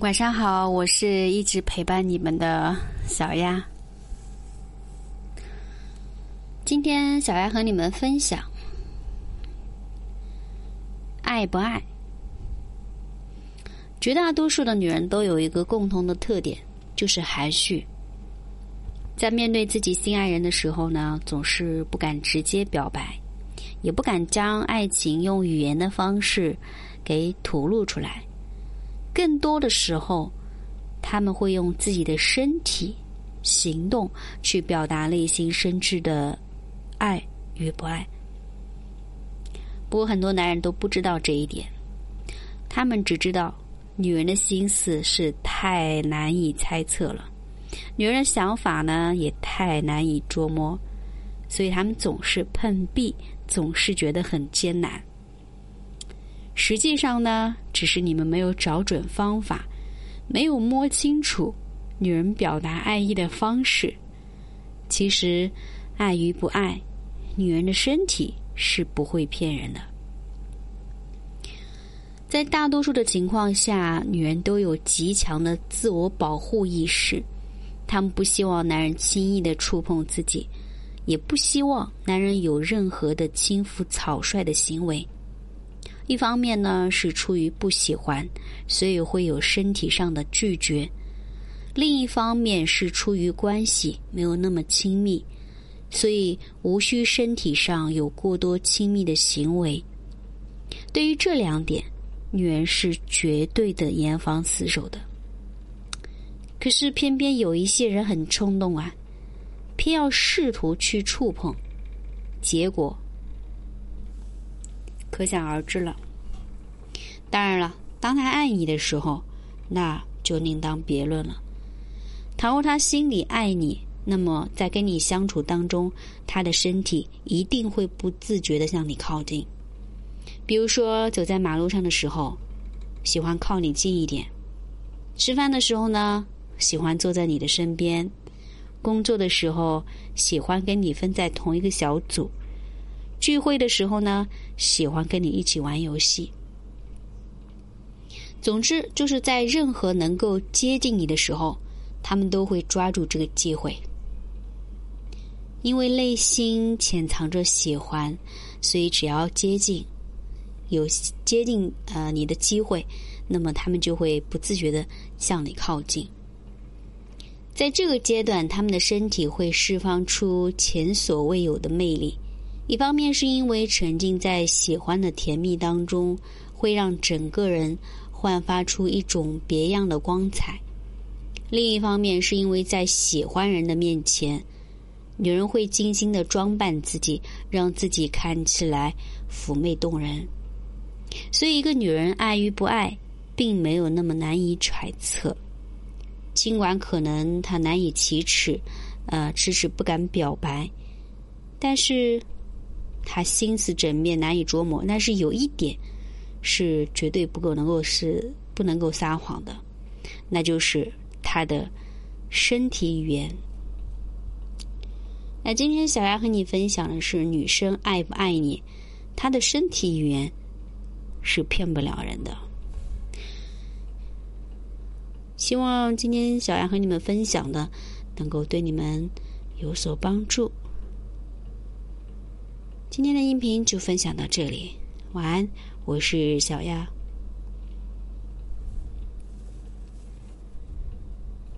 晚上好，我是一直陪伴你们的小丫。今天小丫和你们分享，爱不爱？绝大多数的女人都有一个共同的特点，就是含蓄。在面对自己心爱人的时候呢，总是不敢直接表白，也不敢将爱情用语言的方式给吐露出来。更多的时候，他们会用自己的身体、行动去表达内心深挚的爱与不爱。不过，很多男人都不知道这一点，他们只知道女人的心思是太难以猜测了，女人的想法呢也太难以捉摸，所以他们总是碰壁，总是觉得很艰难。实际上呢，只是你们没有找准方法，没有摸清楚女人表达爱意的方式。其实，爱与不爱，女人的身体是不会骗人的。在大多数的情况下，女人都有极强的自我保护意识，她们不希望男人轻易的触碰自己，也不希望男人有任何的轻浮草率的行为。一方面呢是出于不喜欢，所以会有身体上的拒绝；另一方面是出于关系没有那么亲密，所以无需身体上有过多亲密的行为。对于这两点，女人是绝对的严防死守的。可是偏偏有一些人很冲动啊，偏要试图去触碰，结果。可想而知了。当然了，当他爱你的时候，那就另当别论了。倘若他心里爱你，那么在跟你相处当中，他的身体一定会不自觉的向你靠近。比如说，走在马路上的时候，喜欢靠你近一点；吃饭的时候呢，喜欢坐在你的身边；工作的时候，喜欢跟你分在同一个小组。聚会的时候呢，喜欢跟你一起玩游戏。总之，就是在任何能够接近你的时候，他们都会抓住这个机会，因为内心潜藏着喜欢，所以只要接近，有接近呃你的机会，那么他们就会不自觉的向你靠近。在这个阶段，他们的身体会释放出前所未有的魅力。一方面是因为沉浸在喜欢的甜蜜当中，会让整个人焕发出一种别样的光彩；另一方面是因为在喜欢人的面前，女人会精心的装扮自己，让自己看起来妩媚动人。所以，一个女人爱与不爱，并没有那么难以揣测。尽管可能她难以启齿，呃，迟迟不敢表白，但是。他心思缜密，难以捉摸。但是有一点是绝对不够能够是不能够撒谎的，那就是他的身体语言。那今天小丫和你分享的是女生爱不爱你，她的身体语言是骗不了人的。希望今天小丫和你们分享的能够对你们有所帮助。今天的音频就分享到这里，晚安，我是小丫。